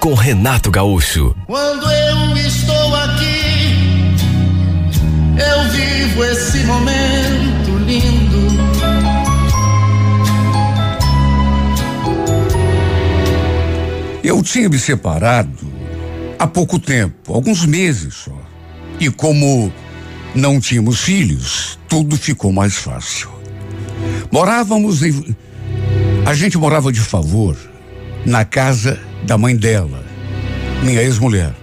com Renato Gaúcho. Quando eu estou aqui, eu vivo esse momento lindo. Eu tinha me separado há pouco tempo, alguns meses só. E como não tínhamos filhos, tudo ficou mais fácil. Morávamos em. A gente morava de favor na casa da mãe dela, minha ex-mulher.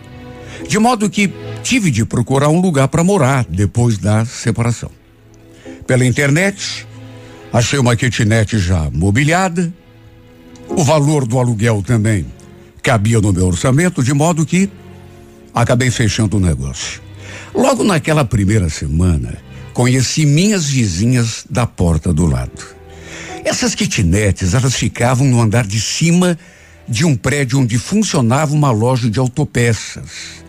De modo que tive de procurar um lugar para morar depois da separação. Pela internet, achei uma kitnet já mobiliada. O valor do aluguel também cabia no meu orçamento, de modo que acabei fechando o negócio. Logo naquela primeira semana, conheci minhas vizinhas da porta do lado. Essas kitnetes, elas ficavam no andar de cima de um prédio onde funcionava uma loja de autopeças.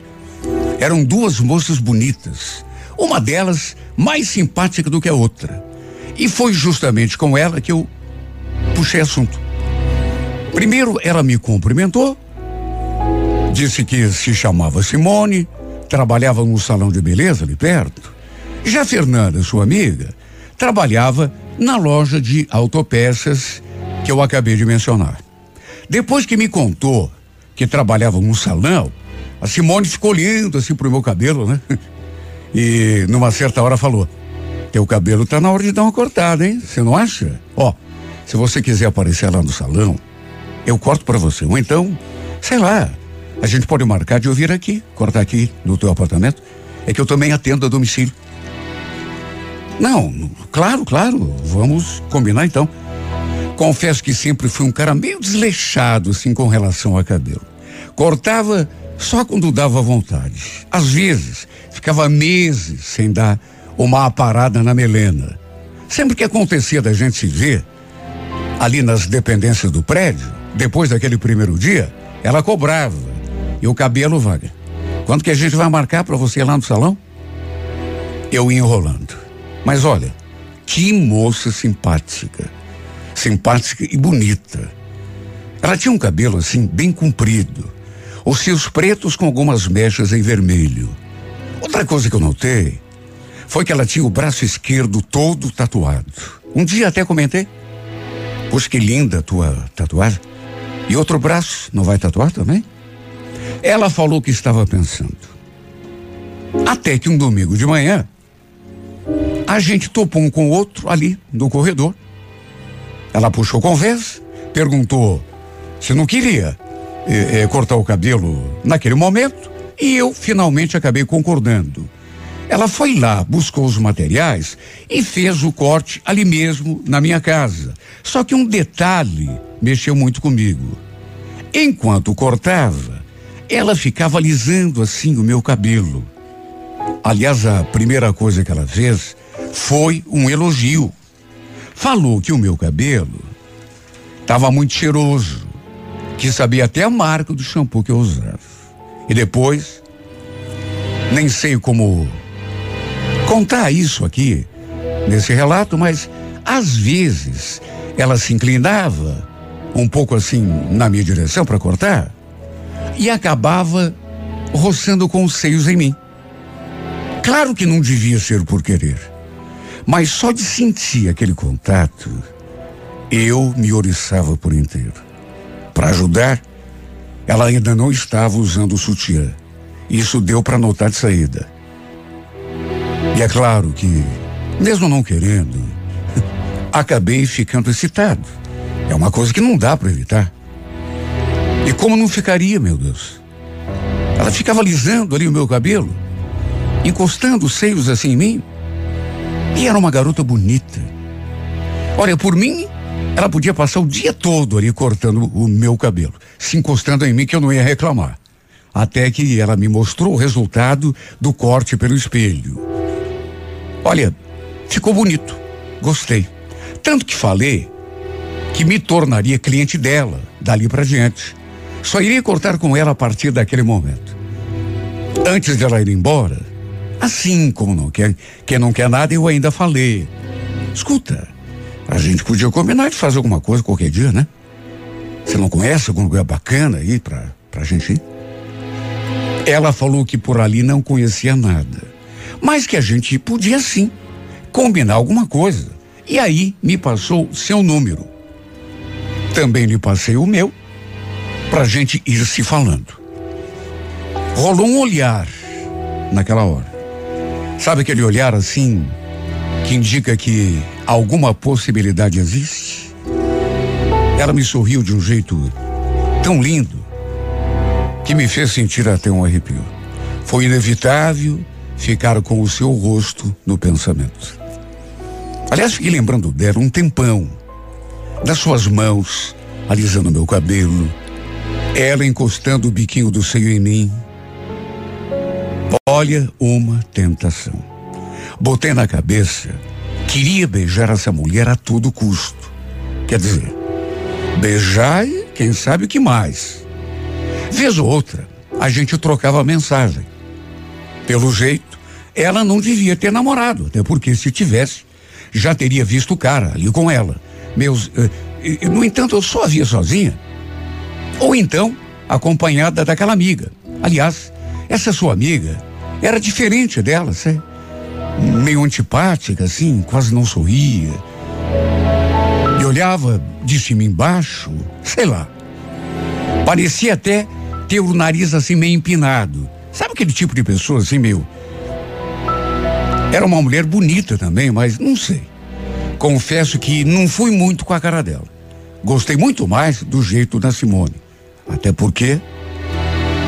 Eram duas moças bonitas, uma delas mais simpática do que a outra. E foi justamente com ela que eu puxei assunto. Primeiro, ela me cumprimentou, disse que se chamava Simone, trabalhava num salão de beleza ali perto. Já Fernanda, sua amiga, trabalhava na loja de autopeças que eu acabei de mencionar. Depois que me contou que trabalhava num salão, a Simone ficou olhando assim pro meu cabelo, né? E numa certa hora falou: Teu cabelo tá na hora de dar uma cortada, hein? Você não acha? Ó, se você quiser aparecer lá no salão, eu corto para você. Ou então, sei lá, a gente pode marcar de eu vir aqui, cortar aqui no teu apartamento. É que eu também atendo a domicílio. Não, claro, claro, vamos combinar então. Confesso que sempre fui um cara meio desleixado, assim, com relação a cabelo. Cortava só quando dava vontade. Às vezes, ficava meses sem dar uma parada na melena. Sempre que acontecia da gente se ver, ali nas dependências do prédio, depois daquele primeiro dia, ela cobrava. E o cabelo, vaga. Quando que a gente vai marcar para você lá no salão? Eu ia enrolando. Mas olha, que moça simpática. Simpática e bonita. Ela tinha um cabelo assim, bem comprido. Os fios pretos com algumas mechas em vermelho. Outra coisa que eu notei foi que ela tinha o braço esquerdo todo tatuado. Um dia até comentei. Poxa, que linda a tua tatuagem. E outro braço, não vai tatuar também? Ela falou que estava pensando. Até que um domingo de manhã, a gente topou um com o outro ali no corredor. Ela puxou conversa, perguntou se não queria eh, eh, cortar o cabelo naquele momento e eu finalmente acabei concordando. Ela foi lá, buscou os materiais e fez o corte ali mesmo na minha casa. Só que um detalhe mexeu muito comigo. Enquanto cortava, ela ficava alisando assim o meu cabelo. Aliás, a primeira coisa que ela fez foi um elogio. Falou que o meu cabelo estava muito cheiroso, que sabia até a marca do shampoo que eu usava. E depois, nem sei como contar isso aqui nesse relato, mas às vezes ela se inclinava um pouco assim na minha direção para cortar e acabava roçando com os seios em mim. Claro que não devia ser por querer, mas só de sentir aquele contato, eu me oriçava por inteiro. Para ajudar, ela ainda não estava usando o sutiã. Isso deu para notar de saída. E é claro que, mesmo não querendo, acabei ficando excitado. É uma coisa que não dá para evitar. E como não ficaria, meu Deus? Ela ficava alisando ali o meu cabelo, encostando os seios assim em mim. E era uma garota bonita. Olha, por mim, ela podia passar o dia todo ali cortando o meu cabelo, se encostando em mim que eu não ia reclamar. até que ela me mostrou o resultado do corte pelo espelho. Olha, ficou bonito. Gostei. Tanto que falei que me tornaria cliente dela dali para diante. Só iria cortar com ela a partir daquele momento. Antes dela ir embora, assim como não quer, quem não quer nada, eu ainda falei. Escuta, a gente podia combinar de fazer alguma coisa qualquer dia, né? Você não conhece algum lugar bacana aí pra, pra gente ir? Ela falou que por ali não conhecia nada, mas que a gente podia sim combinar alguma coisa. E aí me passou seu número. Também lhe passei o meu, pra gente ir se falando. Rolou um olhar naquela hora. Sabe aquele olhar assim que indica que alguma possibilidade existe? Ela me sorriu de um jeito tão lindo que me fez sentir até um arrepio. Foi inevitável ficar com o seu rosto no pensamento. Aliás, fiquei lembrando dela um tempão, das suas mãos alisando meu cabelo, ela encostando o biquinho do seio em mim. Olha uma tentação. Botei na cabeça, queria beijar essa mulher a todo custo. Quer dizer, Beijar e quem sabe o que mais. Vez ou outra, a gente trocava mensagem. Pelo jeito, ela não devia ter namorado, até porque se tivesse, já teria visto o cara ali com ela. Meus, eh, no entanto, eu só via sozinha. Ou então, acompanhada daquela amiga. Aliás, essa sua amiga era diferente dela, sei. Meio antipática, assim, quase não sorria olhava de cima embaixo, sei lá. Parecia até ter o nariz assim meio empinado. Sabe aquele tipo de pessoa assim, meu? Era uma mulher bonita também, mas não sei. Confesso que não fui muito com a cara dela. Gostei muito mais do jeito da Simone. Até porque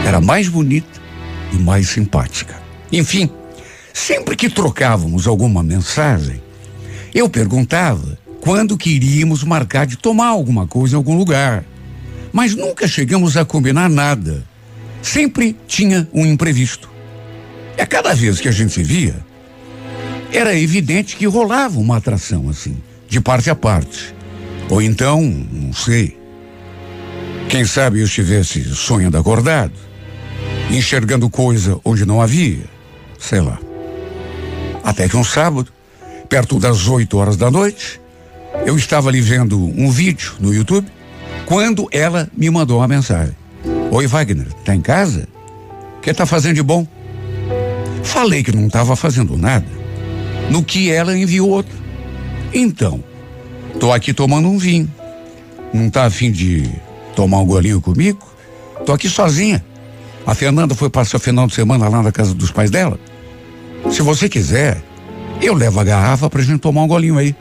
era mais bonita e mais simpática. Enfim, sempre que trocávamos alguma mensagem, eu perguntava quando queríamos marcar de tomar alguma coisa em algum lugar. Mas nunca chegamos a combinar nada. Sempre tinha um imprevisto. E a cada vez que a gente se via, era evidente que rolava uma atração assim, de parte a parte. Ou então, não sei. Quem sabe eu estivesse sonhando acordado, enxergando coisa onde não havia, sei lá. Até que um sábado, perto das oito horas da noite, eu estava ali vendo um vídeo no YouTube quando ela me mandou uma mensagem. Oi, Wagner, tá em casa? O que tá fazendo de bom? Falei que não estava fazendo nada. No que ela enviou outro. Então, tô aqui tomando um vinho. Não tá afim de tomar um golinho comigo? Tô aqui sozinha. A Fernanda foi passar o final de semana lá na casa dos pais dela. Se você quiser, eu levo a garrafa pra gente tomar um golinho aí.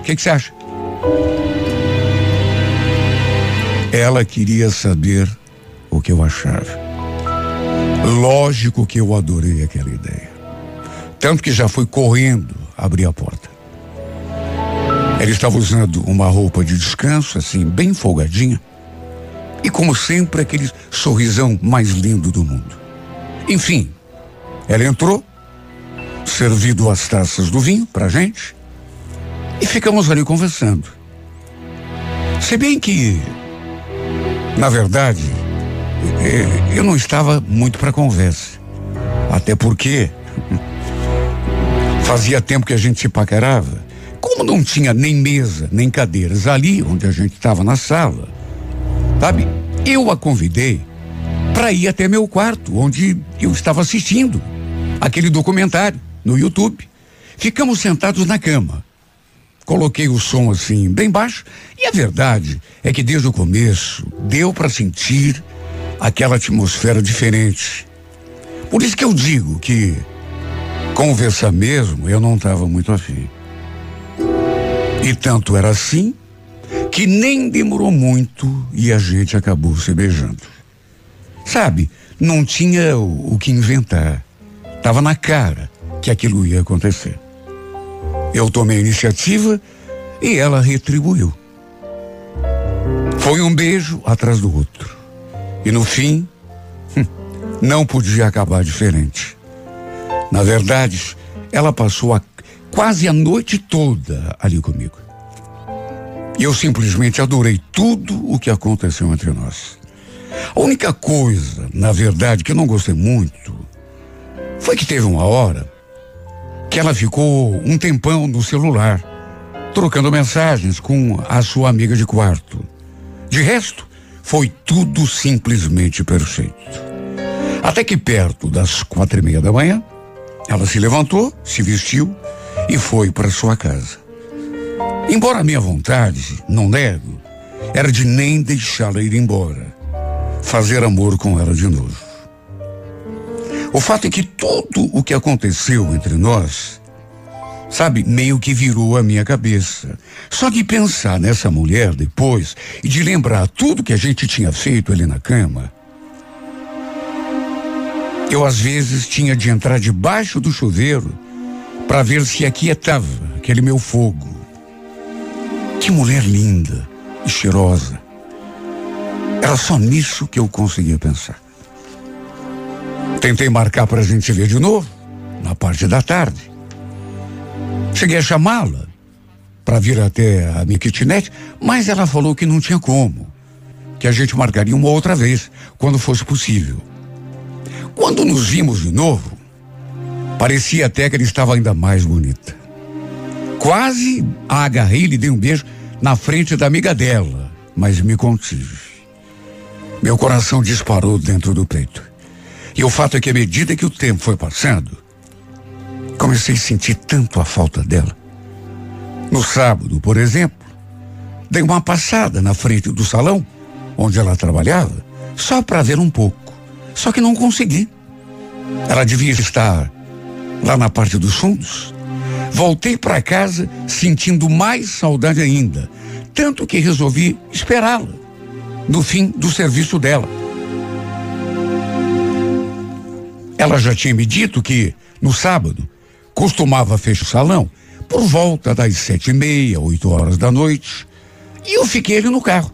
O que você acha? Ela queria saber o que eu achava. Lógico que eu adorei aquela ideia. Tanto que já fui correndo abrir a porta. Ela estava usando uma roupa de descanso, assim, bem folgadinha. E como sempre, aquele sorrisão mais lindo do mundo. Enfim, ela entrou, servido as taças do vinho pra gente, e ficamos ali conversando. Se bem que, na verdade, eu não estava muito para conversa. Até porque fazia tempo que a gente se paquerava. Como não tinha nem mesa, nem cadeiras ali onde a gente estava na sala, sabe? Eu a convidei para ir até meu quarto, onde eu estava assistindo aquele documentário no YouTube. Ficamos sentados na cama. Coloquei o som assim, bem baixo, e a verdade é que desde o começo deu para sentir aquela atmosfera diferente. Por isso que eu digo que conversar mesmo eu não estava muito afim. E tanto era assim que nem demorou muito e a gente acabou se beijando. Sabe, não tinha o, o que inventar. Tava na cara que aquilo ia acontecer. Eu tomei a iniciativa e ela retribuiu. Foi um beijo atrás do outro. E no fim, hum, não podia acabar diferente. Na verdade, ela passou a, quase a noite toda ali comigo. Eu simplesmente adorei tudo o que aconteceu entre nós. A única coisa, na verdade, que eu não gostei muito foi que teve uma hora que ela ficou um tempão no celular, trocando mensagens com a sua amiga de quarto. De resto, foi tudo simplesmente perfeito. Até que perto das quatro e meia da manhã, ela se levantou, se vestiu e foi para sua casa. Embora a minha vontade, não nego, era de nem deixá-la ir embora, fazer amor com ela de novo. O fato é que tudo o que aconteceu entre nós, sabe, meio que virou a minha cabeça. Só de pensar nessa mulher depois e de lembrar tudo que a gente tinha feito ali na cama, eu às vezes tinha de entrar debaixo do chuveiro para ver se aquietava aquele meu fogo. Que mulher linda e cheirosa. Era só nisso que eu conseguia pensar. Tentei marcar para a gente ver de novo, na parte da tarde. Cheguei a chamá-la para vir até a minha kitnet, mas ela falou que não tinha como, que a gente marcaria uma outra vez, quando fosse possível. Quando nos vimos de novo, parecia até que ela estava ainda mais bonita. Quase a agarrei e lhe dei um beijo na frente da amiga dela, mas me contive. Meu coração disparou dentro do peito. E o fato é que, à medida que o tempo foi passando, comecei a sentir tanto a falta dela. No sábado, por exemplo, dei uma passada na frente do salão onde ela trabalhava, só para ver um pouco. Só que não consegui. Ela devia estar lá na parte dos fundos. Voltei para casa sentindo mais saudade ainda, tanto que resolvi esperá-la no fim do serviço dela. Ela já tinha me dito que, no sábado, costumava fechar o salão por volta das sete e meia, oito horas da noite. E eu fiquei ali no carro,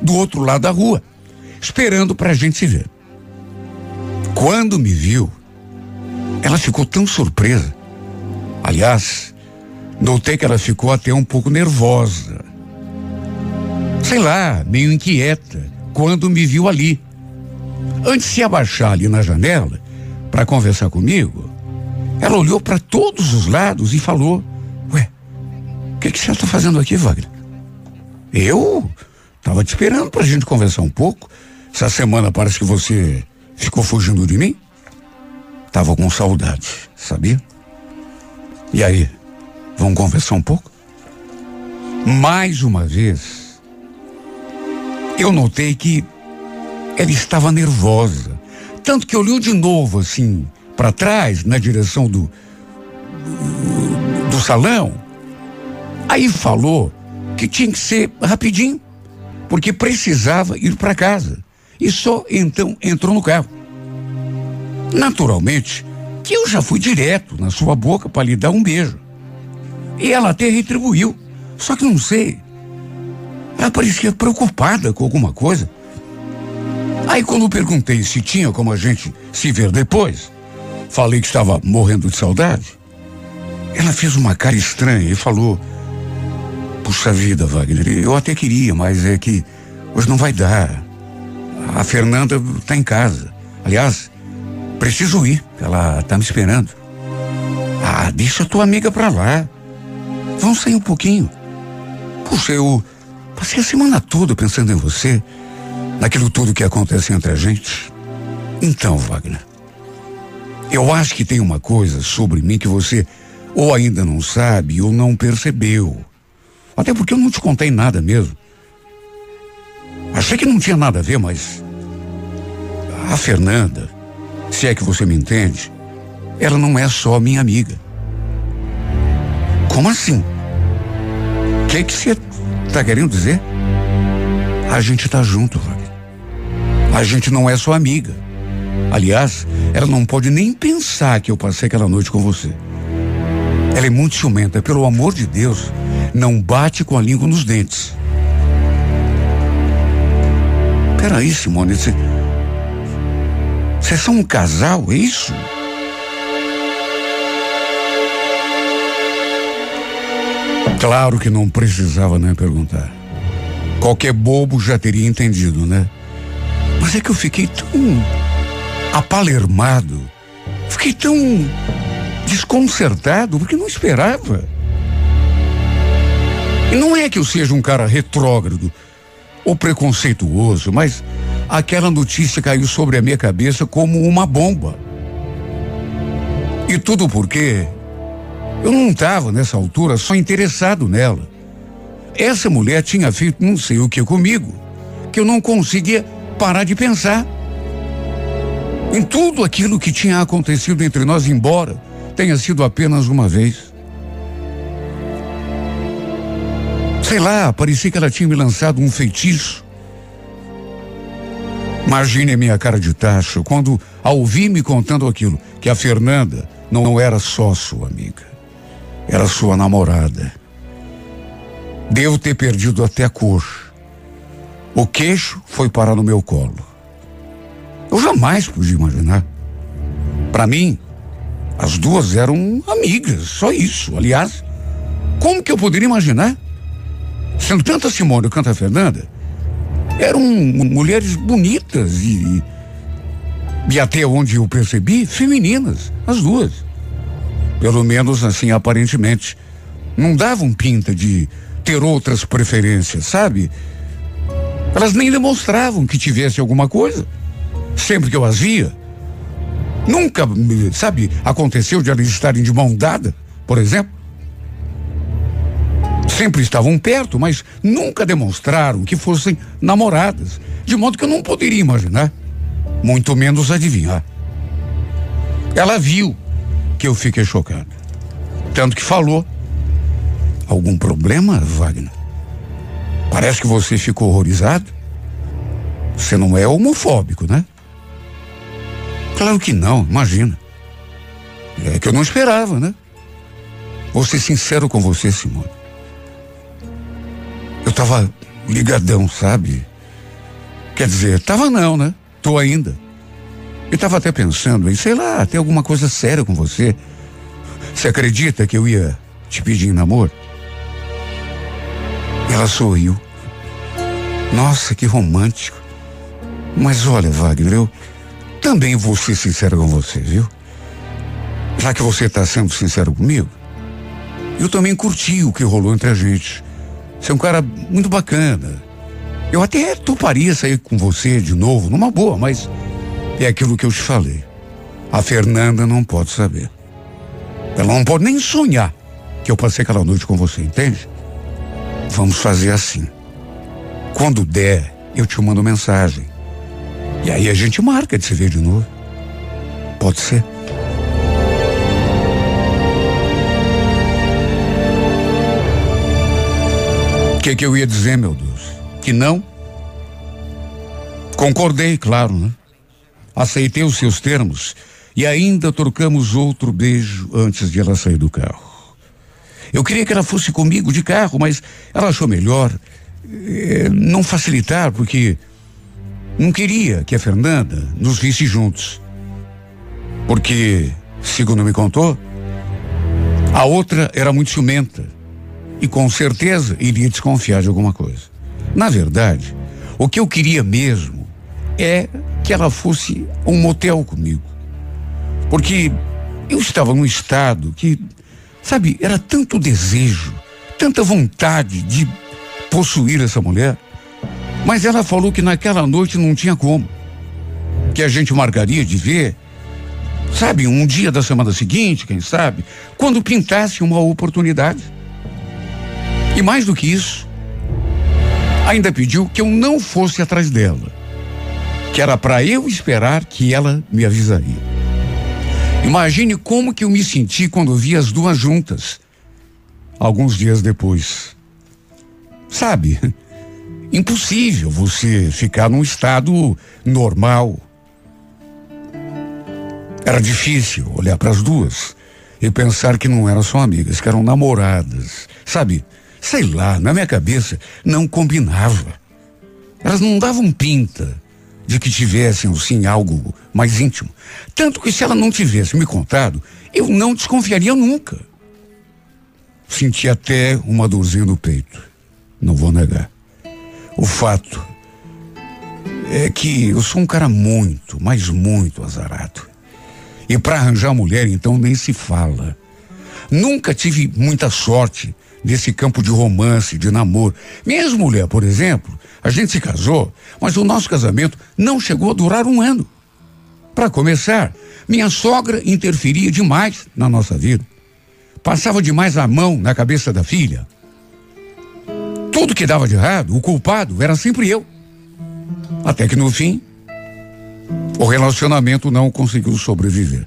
do outro lado da rua, esperando para a gente se ver. Quando me viu, ela ficou tão surpresa. Aliás, notei que ela ficou até um pouco nervosa. Sei lá, meio inquieta, quando me viu ali. Antes de se abaixar ali na janela, para conversar comigo, ela olhou para todos os lados e falou: Ué, o que, que você está fazendo aqui, Wagner? Eu estava te esperando para a gente conversar um pouco. Essa semana parece que você ficou fugindo de mim. Tava com saudade, sabia? E aí, vamos conversar um pouco? Mais uma vez, eu notei que ela estava nervosa. Tanto que olhou de novo, assim, para trás, na direção do, do salão. Aí falou que tinha que ser rapidinho, porque precisava ir para casa. E só então entrou no carro. Naturalmente, que eu já fui direto na sua boca para lhe dar um beijo. E ela até retribuiu. Só que não sei. Ela parecia preocupada com alguma coisa. Aí quando perguntei se tinha como a gente se ver depois, falei que estava morrendo de saudade. Ela fez uma cara estranha e falou: Puxa vida, Wagner, eu até queria, mas é que hoje não vai dar. A Fernanda está em casa. Aliás, preciso ir, ela está me esperando. Ah, deixa tua amiga pra lá. Vamos sair um pouquinho. Puxa, eu passei a semana toda pensando em você naquilo tudo que acontece entre a gente. Então, Wagner, eu acho que tem uma coisa sobre mim que você ou ainda não sabe ou não percebeu. Até porque eu não te contei nada mesmo. Achei que não tinha nada a ver, mas. A Fernanda, se é que você me entende, ela não é só minha amiga. Como assim? O que, que você está querendo dizer? A gente está junto, Wagner. A gente não é sua amiga. Aliás, ela não pode nem pensar que eu passei aquela noite com você. Ela é muito ciumenta, pelo amor de Deus, não bate com a língua nos dentes. Peraí, Simone, você. Vocês são um casal, é isso? Claro que não precisava nem perguntar. Qualquer bobo já teria entendido, né? Mas é que eu fiquei tão apalermado, fiquei tão desconcertado, porque não esperava. E não é que eu seja um cara retrógrado ou preconceituoso, mas aquela notícia caiu sobre a minha cabeça como uma bomba. E tudo porque eu não estava nessa altura só interessado nela. Essa mulher tinha feito não sei o que comigo, que eu não conseguia parar de pensar. Em tudo aquilo que tinha acontecido entre nós, embora tenha sido apenas uma vez. Sei lá, parecia que ela tinha me lançado um feitiço. Imagine a minha cara de tacho quando, ao ouvir me contando aquilo, que a Fernanda não era só sua amiga, era sua namorada. Devo ter perdido até a cor. O queixo foi parar no meu colo. Eu jamais podia imaginar. Para mim, as duas eram amigas, só isso. Aliás, como que eu poderia imaginar? Sendo tanto a Simone quanto a Fernanda, eram mulheres bonitas e, e até onde eu percebi, femininas, as duas. Pelo menos assim, aparentemente. Não davam pinta de ter outras preferências, sabe? Elas nem demonstravam que tivesse alguma coisa. Sempre que eu as via, nunca, sabe, aconteceu de elas estarem de mão dada, por exemplo. Sempre estavam perto, mas nunca demonstraram que fossem namoradas. De modo que eu não poderia imaginar, muito menos adivinhar. Ela viu que eu fiquei chocado. Tanto que falou. Algum problema, Wagner? Parece que você ficou horrorizado. Você não é homofóbico, né? Claro que não, imagina. É que eu não esperava, né? Vou ser sincero com você, Simone. Eu tava ligadão, sabe? Quer dizer, tava não, né? Tô ainda. Eu tava até pensando em, sei lá, ter alguma coisa séria com você. Você acredita que eu ia te pedir em namoro? Ela sorriu. Nossa, que romântico. Mas olha, Wagner, eu também vou ser sincero com você, viu? Já que você está sendo sincero comigo, eu também curti o que rolou entre a gente. Você é um cara muito bacana. Eu até toparia sair com você de novo, numa boa, mas é aquilo que eu te falei. A Fernanda não pode saber. Ela não pode nem sonhar que eu passei aquela noite com você, entende? Vamos fazer assim. Quando der, eu te mando mensagem. E aí a gente marca de se ver de novo. Pode ser? Que, que eu ia dizer, meu Deus? Que não? Concordei, claro, né? Aceitei os seus termos e ainda trocamos outro beijo antes de ela sair do carro. Eu queria que ela fosse comigo de carro, mas ela achou melhor eh, não facilitar, porque não queria que a Fernanda nos visse juntos. Porque, segundo me contou, a outra era muito ciumenta e com certeza iria desconfiar de alguma coisa. Na verdade, o que eu queria mesmo é que ela fosse um motel comigo. Porque eu estava num estado que, sabe, era tanto desejo, tanta vontade de possuir essa mulher. Mas ela falou que naquela noite não tinha como. Que a gente marcaria de ver, sabe, um dia da semana seguinte, quem sabe, quando pintasse uma oportunidade. E mais do que isso, ainda pediu que eu não fosse atrás dela, que era para eu esperar que ela me avisaria. Imagine como que eu me senti quando vi as duas juntas, alguns dias depois. Sabe, impossível você ficar num estado normal. Era difícil olhar para as duas e pensar que não eram só amigas, que eram namoradas. Sabe, Sei lá, na minha cabeça não combinava. Elas não davam pinta de que tivessem, sim, algo mais íntimo. Tanto que se ela não tivesse me contado, eu não desconfiaria nunca. Senti até uma dorzinha no peito. Não vou negar. O fato é que eu sou um cara muito, mas muito azarado. E para arranjar mulher, então, nem se fala. Nunca tive muita sorte nesse campo de romance, de namoro. Minha mulher, por exemplo, a gente se casou, mas o nosso casamento não chegou a durar um ano. Para começar, minha sogra interferia demais na nossa vida. Passava demais a mão na cabeça da filha. Tudo que dava de errado, o culpado era sempre eu. Até que no fim, o relacionamento não conseguiu sobreviver.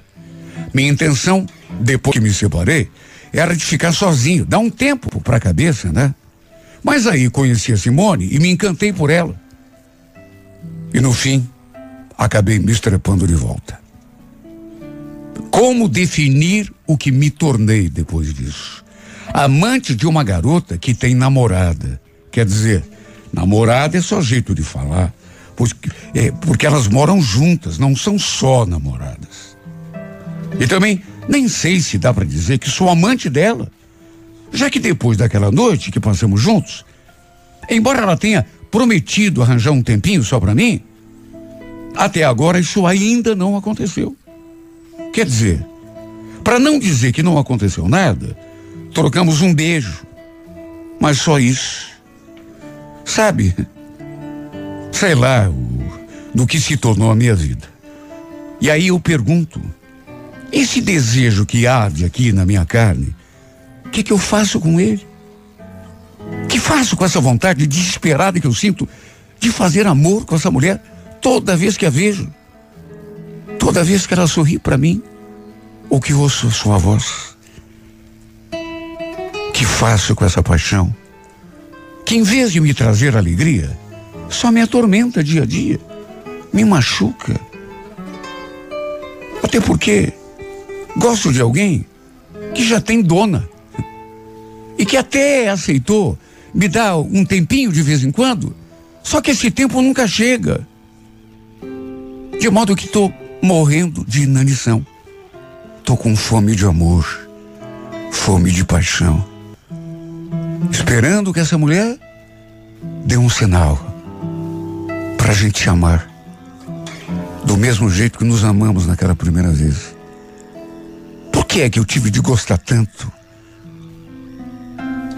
Minha intenção, depois que me separei, era de ficar sozinho, dar um tempo para a cabeça, né? Mas aí conheci a Simone e me encantei por ela. E no fim, acabei me estrepando de volta. Como definir o que me tornei depois disso? Amante de uma garota que tem namorada. Quer dizer, namorada é só jeito de falar. Porque, é, porque elas moram juntas, não são só namoradas. E também nem sei se dá para dizer que sou amante dela. Já que depois daquela noite que passamos juntos, embora ela tenha prometido arranjar um tempinho só para mim, até agora isso ainda não aconteceu. Quer dizer, para não dizer que não aconteceu nada, trocamos um beijo. Mas só isso. Sabe? Sei lá o, do que se tornou a minha vida. E aí eu pergunto: esse desejo que arde aqui na minha carne, o que, que eu faço com ele? O que faço com essa vontade desesperada que eu sinto de fazer amor com essa mulher toda vez que a vejo? Toda vez que ela sorri para mim, ou que ouço sua voz, que faço com essa paixão? Que em vez de me trazer alegria, só me atormenta dia a dia, me machuca. Até porque gosto de alguém que já tem dona e que até aceitou me dar um tempinho de vez em quando, só que esse tempo nunca chega. De modo que estou morrendo de inanição. Tô com fome de amor, fome de paixão. Esperando que essa mulher dê um sinal para a gente se amar. Do mesmo jeito que nos amamos naquela primeira vez. Que é que eu tive de gostar tanto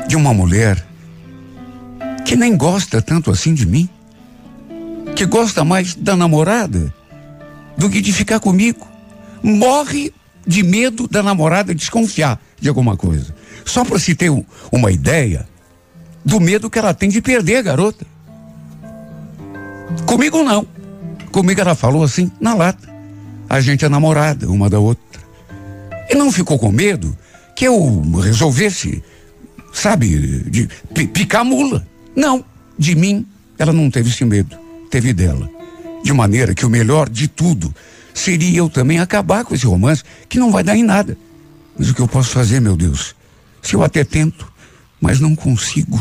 de uma mulher que nem gosta tanto assim de mim? Que gosta mais da namorada do que de ficar comigo. Morre de medo da namorada desconfiar de alguma coisa. Só para se ter um, uma ideia do medo que ela tem de perder a garota. Comigo não. Comigo ela falou assim, na lata. A gente é namorada uma da outra. E não ficou com medo que eu resolvesse, sabe, de picar mula. Não, de mim ela não teve esse medo, teve dela. De maneira que o melhor de tudo seria eu também acabar com esse romance que não vai dar em nada. Mas o que eu posso fazer, meu Deus? Se eu até tento, mas não consigo.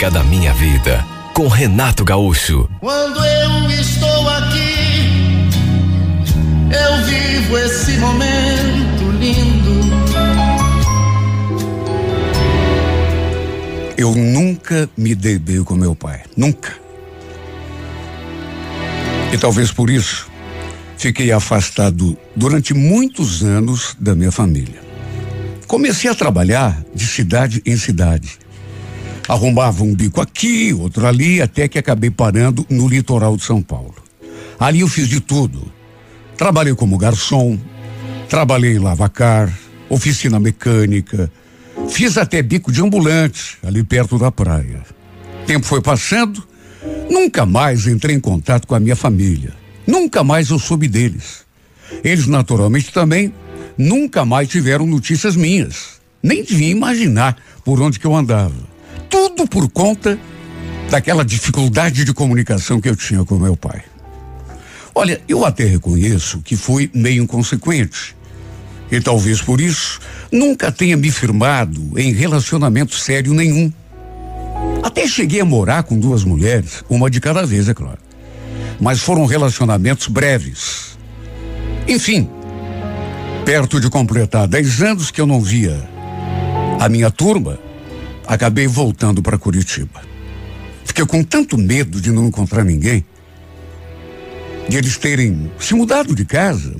Música da Minha Vida com Renato Gaúcho. Quando eu estou aqui, eu vivo esse momento lindo. Eu nunca me dei bem com meu pai. Nunca. E talvez por isso fiquei afastado durante muitos anos da minha família. Comecei a trabalhar de cidade em cidade. Arrumava um bico aqui, outro ali, até que acabei parando no litoral de São Paulo. Ali eu fiz de tudo. Trabalhei como garçom, trabalhei em lavacar, oficina mecânica, fiz até bico de ambulante ali perto da praia. Tempo foi passando, nunca mais entrei em contato com a minha família. Nunca mais eu soube deles. Eles, naturalmente, também nunca mais tiveram notícias minhas. Nem devia imaginar por onde que eu andava. Tudo por conta daquela dificuldade de comunicação que eu tinha com meu pai. Olha, eu até reconheço que fui meio inconsequente. E talvez por isso nunca tenha me firmado em relacionamento sério nenhum. Até cheguei a morar com duas mulheres, uma de cada vez, é claro. Mas foram relacionamentos breves. Enfim, perto de completar dez anos que eu não via a minha turma, acabei voltando para Curitiba. Fiquei com tanto medo de não encontrar ninguém, de eles terem se mudado de casa.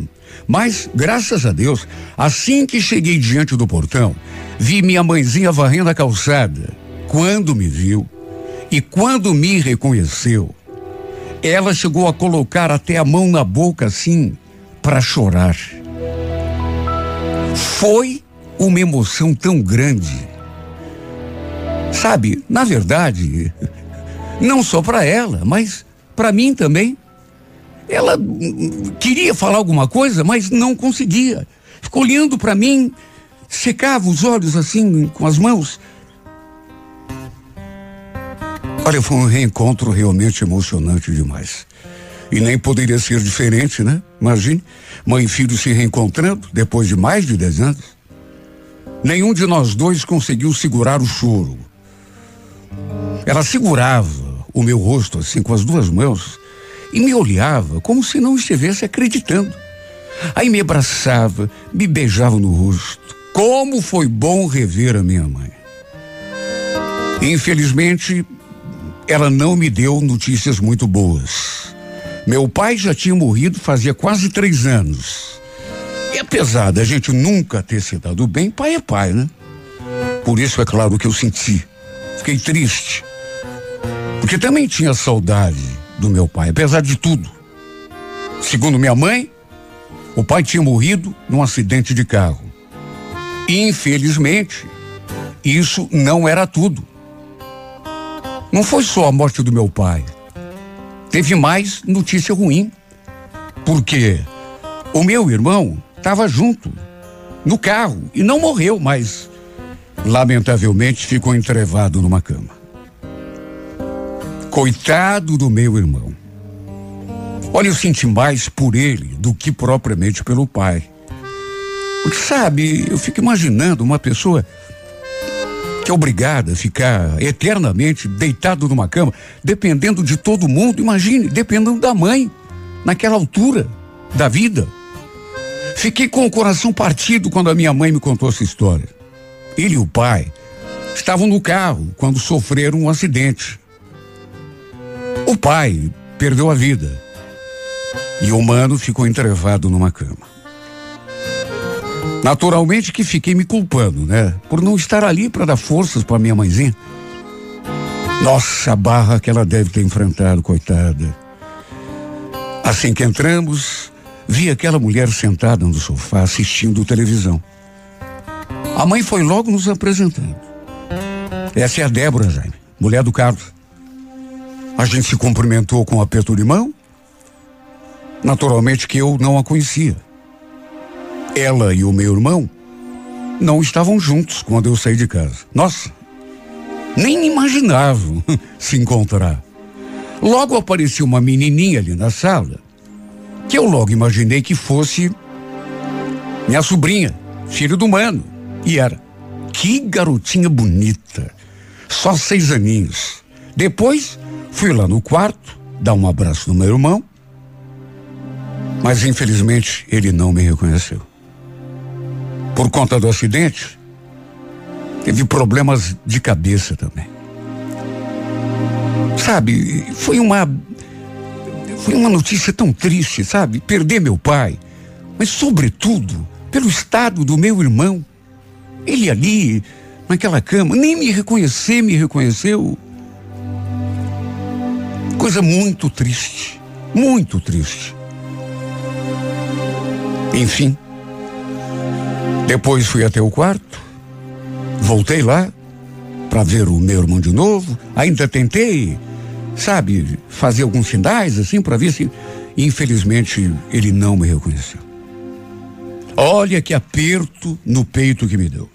Mas, graças a Deus, assim que cheguei diante do portão, vi minha mãezinha varrendo a calçada. Quando me viu e quando me reconheceu, ela chegou a colocar até a mão na boca assim, para chorar. Foi uma emoção tão grande Sabe, na verdade, não só para ela, mas para mim também. Ela queria falar alguma coisa, mas não conseguia. Ficou olhando para mim, secava os olhos assim com as mãos. Olha, foi um reencontro realmente emocionante demais. E nem poderia ser diferente, né? Imagine, mãe e filho se reencontrando depois de mais de dez anos. Nenhum de nós dois conseguiu segurar o choro. Ela segurava o meu rosto assim com as duas mãos e me olhava como se não estivesse acreditando. Aí me abraçava, me beijava no rosto. Como foi bom rever a minha mãe. Infelizmente, ela não me deu notícias muito boas. Meu pai já tinha morrido fazia quase três anos. E apesar da gente nunca ter se dado bem, pai é pai, né? Por isso é claro que eu senti. Fiquei triste. Porque também tinha saudade do meu pai, apesar de tudo. Segundo minha mãe, o pai tinha morrido num acidente de carro. Infelizmente, isso não era tudo. Não foi só a morte do meu pai. Teve mais notícia ruim. Porque o meu irmão estava junto no carro e não morreu, mas lamentavelmente ficou entrevado numa cama. Coitado do meu irmão. Olha, eu senti mais por ele do que propriamente pelo pai. Porque, sabe, eu fico imaginando uma pessoa que é obrigada a ficar eternamente deitado numa cama, dependendo de todo mundo. Imagine, dependendo da mãe, naquela altura da vida. Fiquei com o coração partido quando a minha mãe me contou essa história. Ele e o pai estavam no carro quando sofreram um acidente. O pai perdeu a vida e o mano ficou entrevado numa cama. Naturalmente que fiquei me culpando, né? Por não estar ali para dar forças para minha mãezinha. Nossa, barra que ela deve ter enfrentado, coitada. Assim que entramos, vi aquela mulher sentada no sofá assistindo televisão. A mãe foi logo nos apresentando. Essa é a Débora, Jaime, mulher do Carlos. A gente se cumprimentou com um aperto de mão Naturalmente que eu não a conhecia. Ela e o meu irmão não estavam juntos quando eu saí de casa. Nossa, nem imaginavam se encontrar. Logo apareceu uma menininha ali na sala, que eu logo imaginei que fosse minha sobrinha, filho do mano. E era. Que garotinha bonita. Só seis aninhos. Depois, fui lá no quarto, dar um abraço no meu irmão. Mas infelizmente ele não me reconheceu. Por conta do acidente, teve problemas de cabeça também. Sabe, foi uma foi uma notícia tão triste, sabe? Perder meu pai, mas sobretudo pelo estado do meu irmão. Ele ali, naquela cama, nem me reconhecer, me reconheceu. Coisa muito triste, muito triste. Enfim, depois fui até o quarto, voltei lá para ver o meu irmão de novo, ainda tentei, sabe, fazer alguns sinais assim para ver se. Infelizmente, ele não me reconheceu. Olha que aperto no peito que me deu.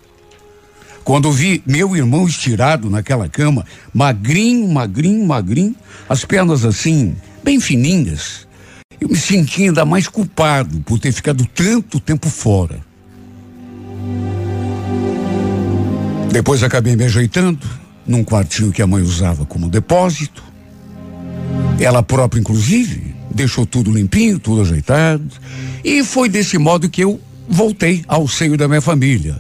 Quando vi meu irmão estirado naquela cama, magrinho, magrinho, magrinho, as pernas assim, bem fininhas, eu me senti ainda mais culpado por ter ficado tanto tempo fora. Depois acabei me ajeitando num quartinho que a mãe usava como depósito. Ela própria, inclusive, deixou tudo limpinho, tudo ajeitado. E foi desse modo que eu voltei ao seio da minha família.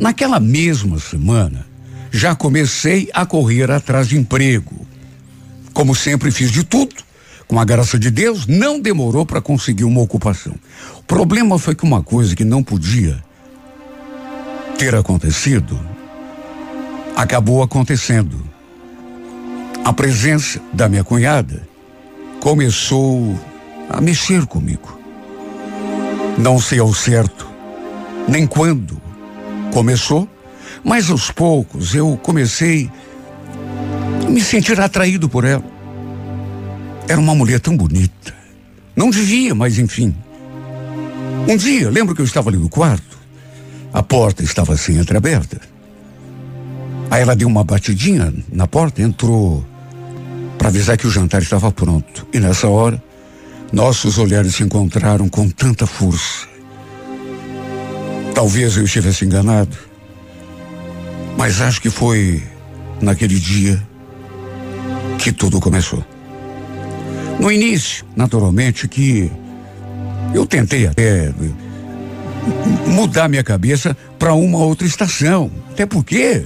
Naquela mesma semana, já comecei a correr atrás de emprego. Como sempre fiz de tudo, com a graça de Deus, não demorou para conseguir uma ocupação. O problema foi que uma coisa que não podia ter acontecido acabou acontecendo. A presença da minha cunhada começou a mexer comigo. Não sei ao certo nem quando começou, mas aos poucos eu comecei a me sentir atraído por ela. Era uma mulher tão bonita. Não devia, mas enfim. Um dia, lembro que eu estava ali no quarto, a porta estava assim entreaberta. Aí ela deu uma batidinha na porta, entrou para avisar que o jantar estava pronto. E nessa hora, nossos olhares se encontraram com tanta força. Talvez eu estivesse enganado, mas acho que foi naquele dia que tudo começou. No início, naturalmente, que eu tentei até mudar minha cabeça para uma outra estação. Até porque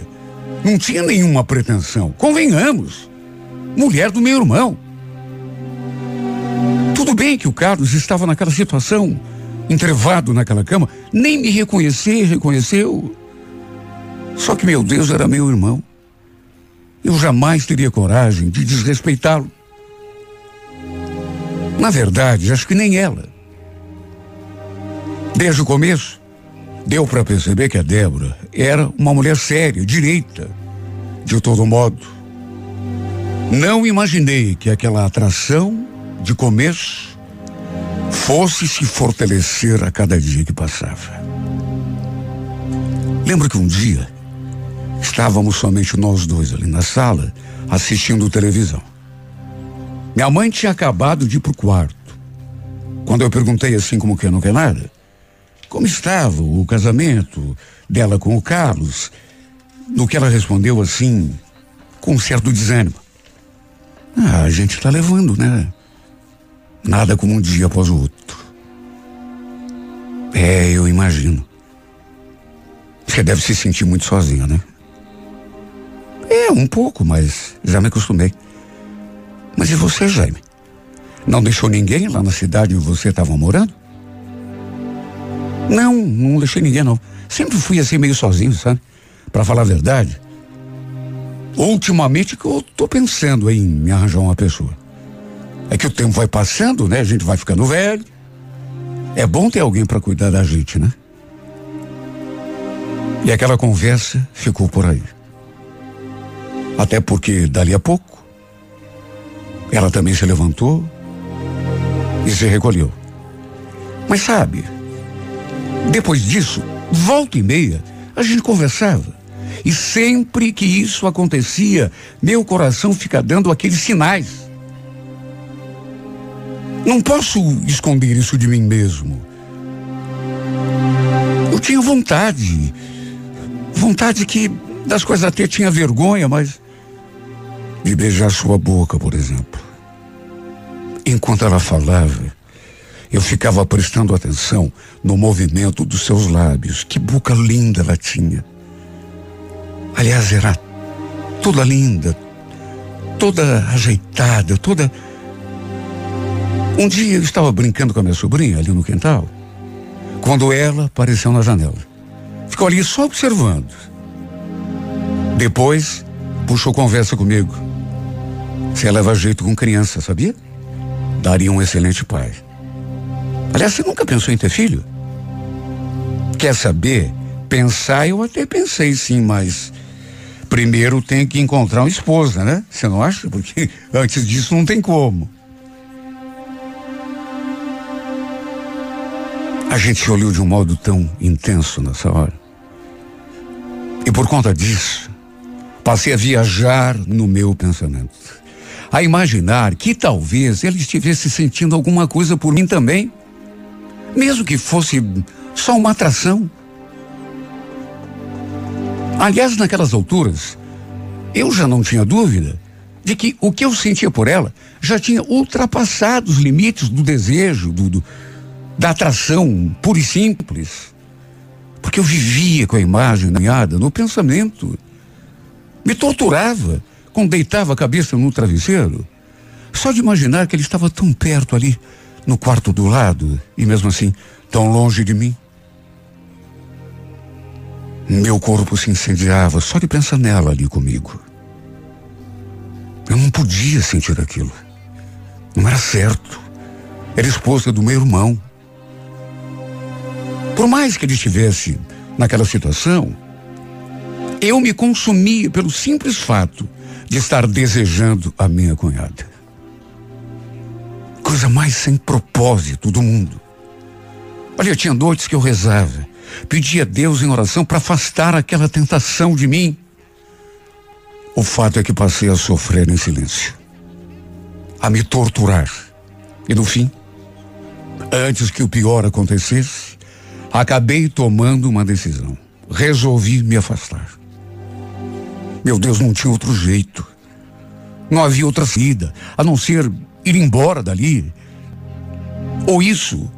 não tinha nenhuma pretensão. Convenhamos. Mulher do meu irmão. Tudo bem que o Carlos estava naquela situação, entrevado naquela cama, nem me reconhecer, reconheceu. Só que, meu Deus, era meu irmão. Eu jamais teria coragem de desrespeitá-lo. Na verdade, acho que nem ela. Desde o começo, deu para perceber que a Débora era uma mulher séria, direita. De todo modo, não imaginei que aquela atração de começo fosse se fortalecer a cada dia que passava. Lembro que um dia estávamos somente nós dois ali na sala assistindo televisão. Minha mãe tinha acabado de ir pro quarto. Quando eu perguntei assim como que não quer nada, como estava o casamento dela com o Carlos, no que ela respondeu assim, com um certo desânimo. Ah, a gente está levando, né? Nada como um dia após o outro. É, eu imagino. Você deve se sentir muito sozinha, né? É, um pouco, mas já me acostumei. Mas e você, Jaime? Não deixou ninguém lá na cidade onde você estava morando? Não, não deixei ninguém, não. Sempre fui assim meio sozinho, sabe? Para falar a verdade. Ultimamente que eu tô pensando em me arranjar uma pessoa. É que o tempo vai passando, né? A gente vai ficando velho. É bom ter alguém para cuidar da gente, né? E aquela conversa ficou por aí. Até porque dali a pouco ela também se levantou e se recolheu. Mas sabe, depois disso, volta e meia, a gente conversava. E sempre que isso acontecia, meu coração fica dando aqueles sinais. Não posso esconder isso de mim mesmo. Eu tinha vontade. Vontade que das coisas até tinha vergonha, mas de beijar sua boca, por exemplo. Enquanto ela falava, eu ficava prestando atenção no movimento dos seus lábios. Que boca linda ela tinha. Aliás, era toda linda, toda ajeitada, toda. Um dia eu estava brincando com a minha sobrinha ali no quintal, quando ela apareceu na janela. Ficou ali só observando. Depois, puxou conversa comigo. Você leva jeito com criança, sabia? Daria um excelente pai. Aliás, você nunca pensou em ter filho? Quer saber? Pensar eu até pensei sim, mas primeiro tem que encontrar uma esposa, né? Você não acha? Porque antes disso não tem como. A gente se olhou de um modo tão intenso nessa hora. E por conta disso, passei a viajar no meu pensamento. A imaginar que talvez ele estivesse sentindo alguma coisa por mim também. Mesmo que fosse só uma atração. Aliás, naquelas alturas, eu já não tinha dúvida de que o que eu sentia por ela já tinha ultrapassado os limites do desejo, do, do da atração pura e simples. Porque eu vivia com a imagem ganhada no pensamento. Me torturava quando deitava a cabeça no travesseiro. Só de imaginar que ele estava tão perto ali, no quarto do lado, e mesmo assim, tão longe de mim. Meu corpo se incendiava só de pensar nela ali comigo. Eu não podia sentir aquilo. Não era certo. Era esposa do meu irmão. Por mais que ele estivesse naquela situação, eu me consumia pelo simples fato de estar desejando a minha cunhada. Coisa mais sem propósito do mundo. Olha, tinha noites que eu rezava Pedi a Deus em oração para afastar aquela tentação de mim. O fato é que passei a sofrer em silêncio, a me torturar. E no fim, antes que o pior acontecesse, acabei tomando uma decisão. Resolvi me afastar. Meu Deus, não tinha outro jeito. Não havia outra saída, a não ser ir embora dali. Ou isso,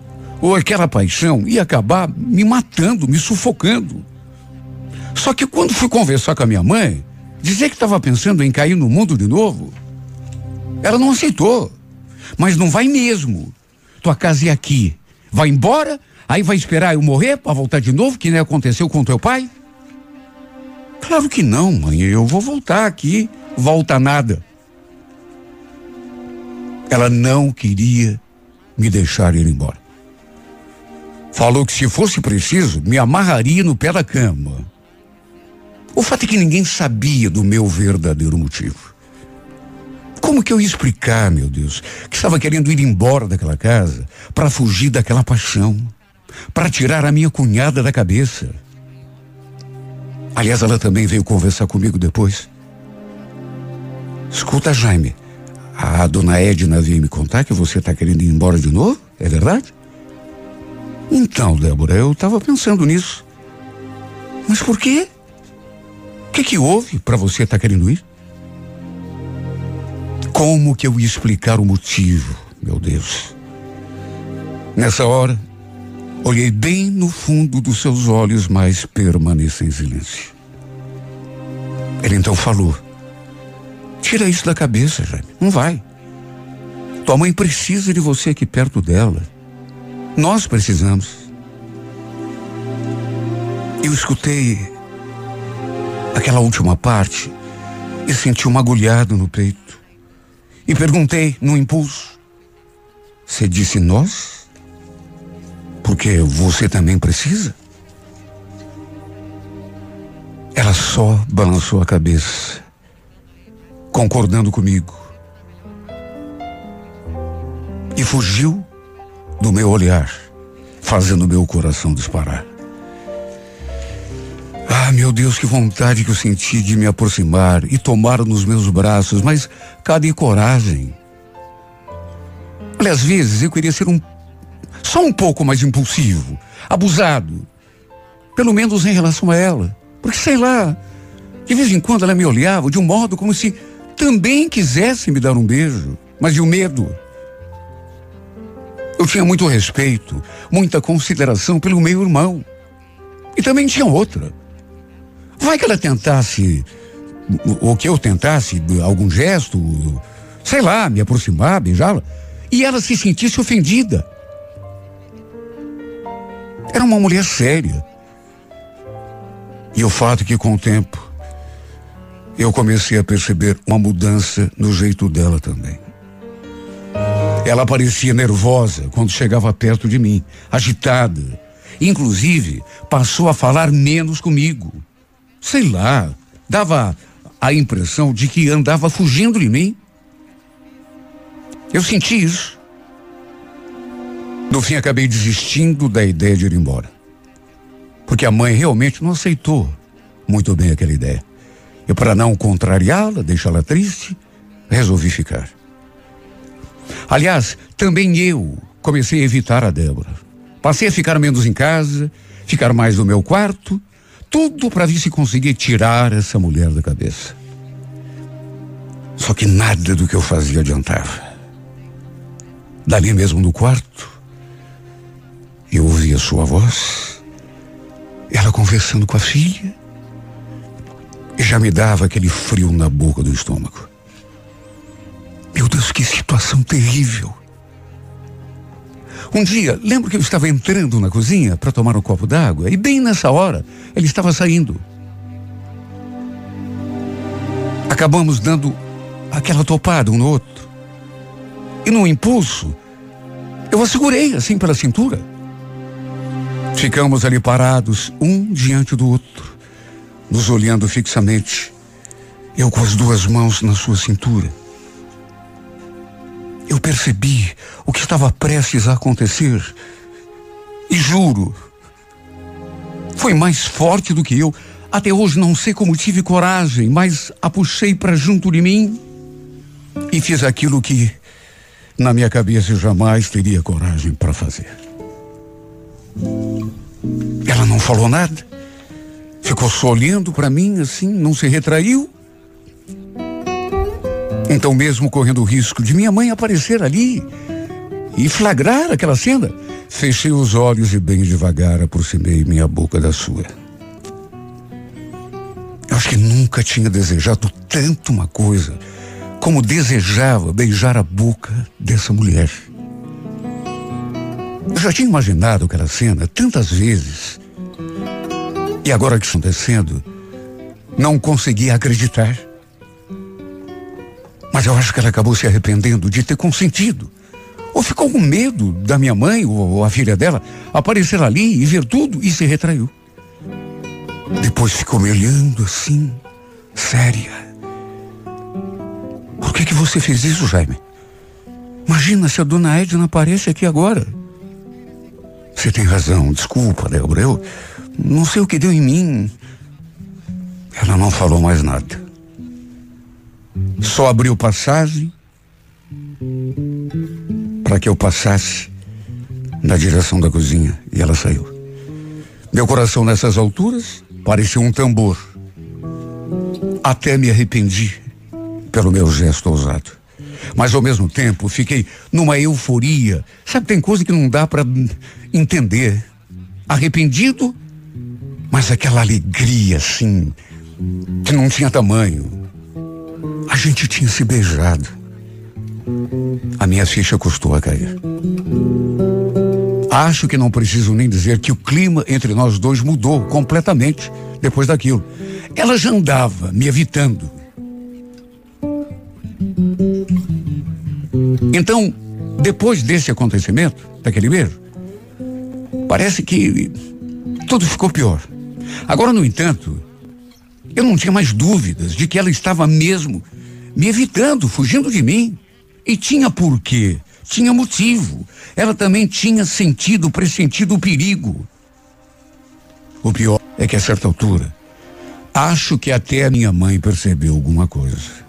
ou aquela paixão ia acabar me matando, me sufocando. Só que quando fui conversar com a minha mãe, dizer que estava pensando em cair no mundo de novo, ela não aceitou. Mas não vai mesmo. Tua casa é aqui. Vai embora, aí vai esperar eu morrer para voltar de novo, que nem aconteceu com teu pai? Claro que não, mãe. Eu vou voltar aqui. Volta nada. Ela não queria me deixar ir embora. Falou que se fosse preciso, me amarraria no pé da cama. O fato é que ninguém sabia do meu verdadeiro motivo. Como que eu ia explicar, meu Deus, que estava querendo ir embora daquela casa para fugir daquela paixão, para tirar a minha cunhada da cabeça? Aliás, ela também veio conversar comigo depois. Escuta, Jaime, a dona Edna veio me contar que você está querendo ir embora de novo, é verdade? Então, Débora, eu estava pensando nisso. Mas por quê? O que, que houve para você estar tá querendo ir? Como que eu ia explicar o motivo, meu Deus? Nessa hora, olhei bem no fundo dos seus olhos, mas permaneci em silêncio. Ele então falou: Tira isso da cabeça, Jaime. Não vai. Tua mãe precisa de você aqui perto dela. Nós precisamos. Eu escutei aquela última parte e senti um agulhado no peito. E perguntei, no impulso: Você disse nós? Porque você também precisa? Ela só balançou a cabeça, concordando comigo. E fugiu do meu olhar, fazendo meu coração disparar. Ah, meu Deus, que vontade que eu senti de me aproximar e tomar nos meus braços, mas cadê coragem? Olha, às vezes eu queria ser um só um pouco mais impulsivo, abusado, pelo menos em relação a ela. Porque sei lá, de vez em quando ela me olhava de um modo como se também quisesse me dar um beijo, mas de um medo. Eu tinha muito respeito, muita consideração pelo meu irmão. E também tinha outra. Vai que ela tentasse, ou que eu tentasse algum gesto, sei lá, me aproximar, beijá-la, e ela se sentisse ofendida. Era uma mulher séria. E o fato é que com o tempo eu comecei a perceber uma mudança no jeito dela também. Ela parecia nervosa quando chegava perto de mim, agitada. Inclusive, passou a falar menos comigo. Sei lá, dava a impressão de que andava fugindo de mim. Eu senti isso. No fim, acabei desistindo da ideia de ir embora. Porque a mãe realmente não aceitou muito bem aquela ideia. E para não contrariá-la, deixá-la triste, resolvi ficar. Aliás, também eu comecei a evitar a Débora. Passei a ficar menos em casa, ficar mais no meu quarto, tudo para ver se conseguia tirar essa mulher da cabeça. Só que nada do que eu fazia adiantava. Dali mesmo no quarto, eu ouvia sua voz, ela conversando com a filha, e já me dava aquele frio na boca do estômago. Meu Deus, que situação terrível. Um dia, lembro que eu estava entrando na cozinha para tomar um copo d'água e bem nessa hora ele estava saindo. Acabamos dando aquela topada um no outro. E num impulso, eu a segurei assim pela cintura. Ficamos ali parados, um diante do outro, nos olhando fixamente, eu com as duas mãos na sua cintura. Eu percebi o que estava prestes a acontecer. E juro, foi mais forte do que eu. Até hoje não sei como tive coragem, mas a puxei para junto de mim e fiz aquilo que na minha cabeça eu jamais teria coragem para fazer. Ela não falou nada, ficou só olhando para mim assim, não se retraiu então, mesmo correndo o risco de minha mãe aparecer ali e flagrar aquela cena, fechei os olhos e bem devagar aproximei minha boca da sua. Eu acho que nunca tinha desejado tanto uma coisa como desejava beijar a boca dessa mulher. Eu já tinha imaginado aquela cena tantas vezes. E agora que acontecendo, não conseguia acreditar. Mas eu acho que ela acabou se arrependendo de ter consentido. Ou ficou com medo da minha mãe ou a filha dela aparecer ali e ver tudo e se retraiu. Depois ficou me olhando assim, séria. Por que que você fez isso, Jaime? Imagina se a dona Edna aparece aqui agora. Você tem razão, desculpa, Débora. Eu não sei o que deu em mim. Ela não falou mais nada. Só abriu passagem para que eu passasse na direção da cozinha e ela saiu. Meu coração nessas alturas parecia um tambor. Até me arrependi pelo meu gesto ousado. Mas ao mesmo tempo fiquei numa euforia. Sabe, tem coisa que não dá para entender. Arrependido, mas aquela alegria assim, que não tinha tamanho. A gente tinha se beijado. A minha ficha custou a cair. Acho que não preciso nem dizer que o clima entre nós dois mudou completamente depois daquilo. Ela já andava me evitando. Então, depois desse acontecimento, daquele beijo, parece que tudo ficou pior. Agora, no entanto, eu não tinha mais dúvidas de que ela estava mesmo me evitando, fugindo de mim. E tinha porquê, tinha motivo. ela também tinha sentido, pressentido o perigo. O pior é que a certa altura, acho que até a minha mãe percebeu alguma coisa.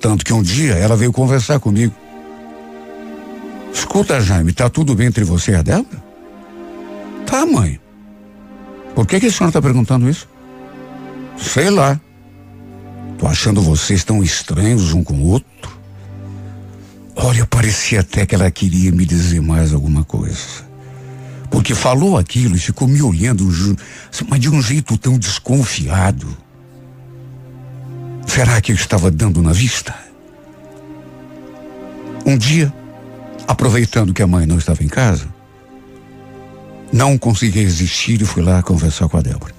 Tanto que um dia ela veio conversar comigo. Escuta, Jaime, tá tudo bem entre você e a Débora? Tá, mãe. Por que, que a senhora está perguntando isso? Sei lá. Tô achando vocês tão estranhos um com o outro. Olha, parecia até que ela queria me dizer mais alguma coisa. Porque falou aquilo e ficou me olhando, mas de um jeito tão desconfiado. Será que eu estava dando na vista? Um dia, aproveitando que a mãe não estava em casa, não consegui resistir e fui lá conversar com a Débora.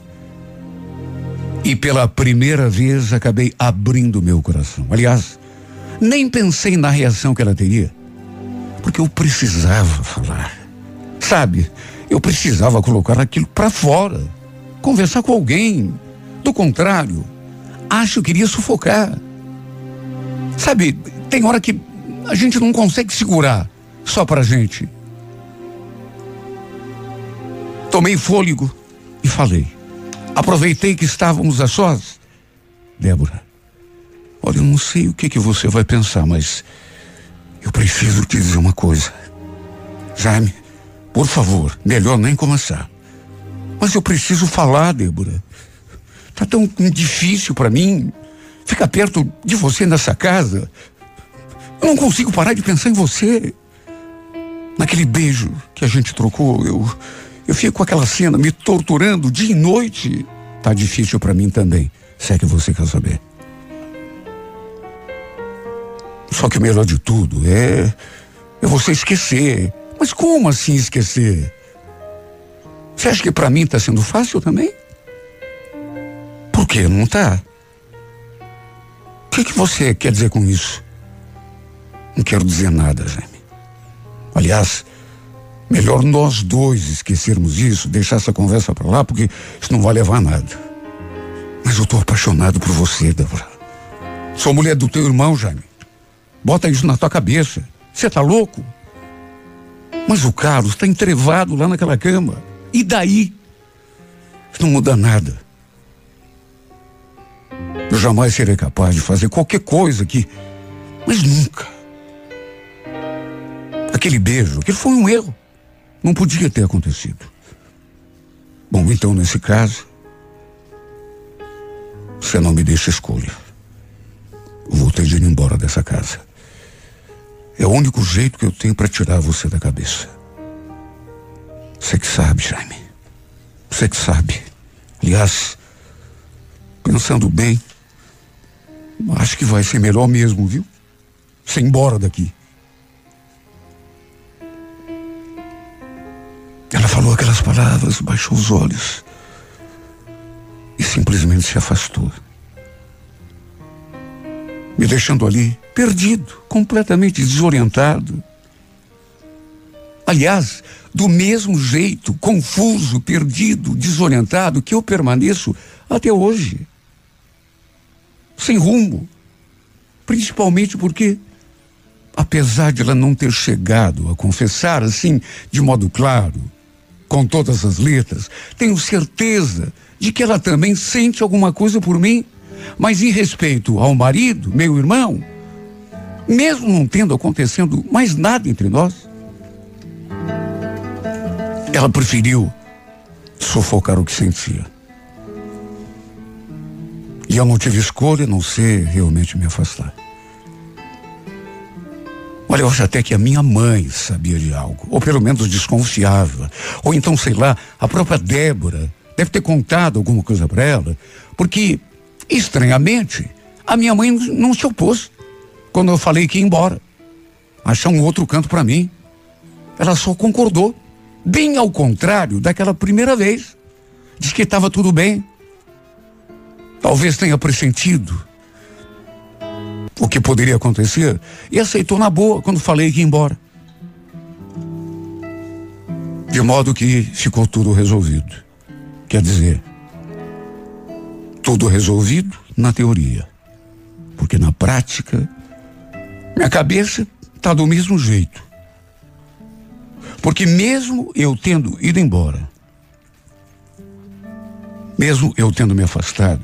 E pela primeira vez acabei abrindo meu coração. Aliás, nem pensei na reação que ela teria, porque eu precisava falar. Sabe, eu precisava colocar aquilo para fora, conversar com alguém. Do contrário, acho que iria sufocar. Sabe, tem hora que a gente não consegue segurar só pra gente. Tomei fôlego e falei. Aproveitei que estávamos a sós. Débora, olha, eu não sei o que que você vai pensar, mas eu preciso te dizer uma coisa. Jaime, por favor, melhor nem começar. Mas eu preciso falar, Débora. Tá tão difícil para mim ficar perto de você nessa casa. Eu não consigo parar de pensar em você. Naquele beijo que a gente trocou, eu eu fico com aquela cena me torturando dia e noite. Tá difícil para mim também, se é que você quer saber. Só que o melhor de tudo é, é você esquecer. Mas como assim esquecer? Você acha que para mim tá sendo fácil também? Por que não tá? O que, que você quer dizer com isso? Não quero dizer nada, Jaime. Aliás, Melhor nós dois esquecermos isso, deixar essa conversa para lá, porque isso não vai levar a nada. Mas eu tô apaixonado por você, Débora. Sou mulher do teu irmão, Jaime. Bota isso na tua cabeça. Você tá louco? Mas o Carlos está entrevado lá naquela cama. E daí? Não muda nada. Eu jamais serei capaz de fazer qualquer coisa aqui. Mas nunca. Aquele beijo, aquilo foi um erro. Não podia ter acontecido. Bom, então nesse caso, você não me deixa escolha. Eu vou ter de ir embora dessa casa. É o único jeito que eu tenho para tirar você da cabeça. Você que sabe, Jaime. Você que sabe. Aliás, pensando bem, acho que vai ser melhor mesmo, viu? Você ir embora daqui. Falou aquelas palavras, baixou os olhos e simplesmente se afastou. Me deixando ali, perdido, completamente desorientado. Aliás, do mesmo jeito, confuso, perdido, desorientado que eu permaneço até hoje. Sem rumo. Principalmente porque, apesar de ela não ter chegado a confessar assim, de modo claro, com todas as letras, tenho certeza de que ela também sente alguma coisa por mim. Mas em respeito ao marido, meu irmão, mesmo não tendo acontecendo mais nada entre nós, ela preferiu sufocar o que sentia. E eu não tive escolha a não ser realmente me afastar. Olha, eu acho até que a minha mãe sabia de algo, ou pelo menos desconfiava. Ou então, sei lá, a própria Débora deve ter contado alguma coisa para ela, porque, estranhamente, a minha mãe não se opôs quando eu falei que ia embora. Achar um outro canto para mim. Ela só concordou, bem ao contrário daquela primeira vez. Diz que estava tudo bem. Talvez tenha pressentido o que poderia acontecer e aceitou na boa quando falei que ia embora. De modo que ficou tudo resolvido. Quer dizer, tudo resolvido na teoria. Porque na prática, minha cabeça está do mesmo jeito. Porque mesmo eu tendo ido embora, mesmo eu tendo me afastado,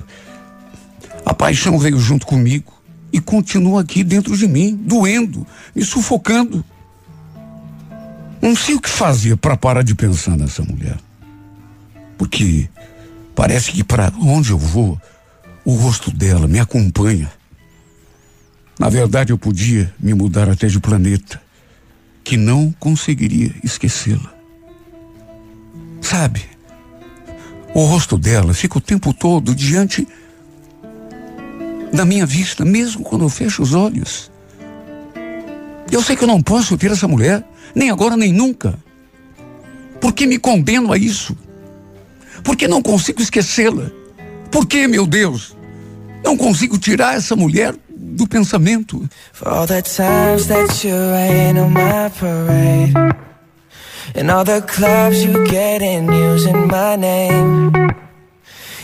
a paixão veio junto comigo e continua aqui dentro de mim, doendo, me sufocando. Não sei o que fazer para parar de pensar nessa mulher. Porque parece que para onde eu vou, o rosto dela me acompanha. Na verdade, eu podia me mudar até de planeta, que não conseguiria esquecê-la. Sabe, o rosto dela fica o tempo todo diante da minha vista, mesmo quando eu fecho os olhos. Eu sei que eu não posso ter essa mulher, nem agora nem nunca. Por que me condeno a isso? Por que não consigo esquecê-la? Por que, meu Deus, não consigo tirar essa mulher do pensamento? For all the times that you rain on my parade And all the clubs you get in using my name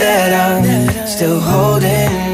that I'm still holding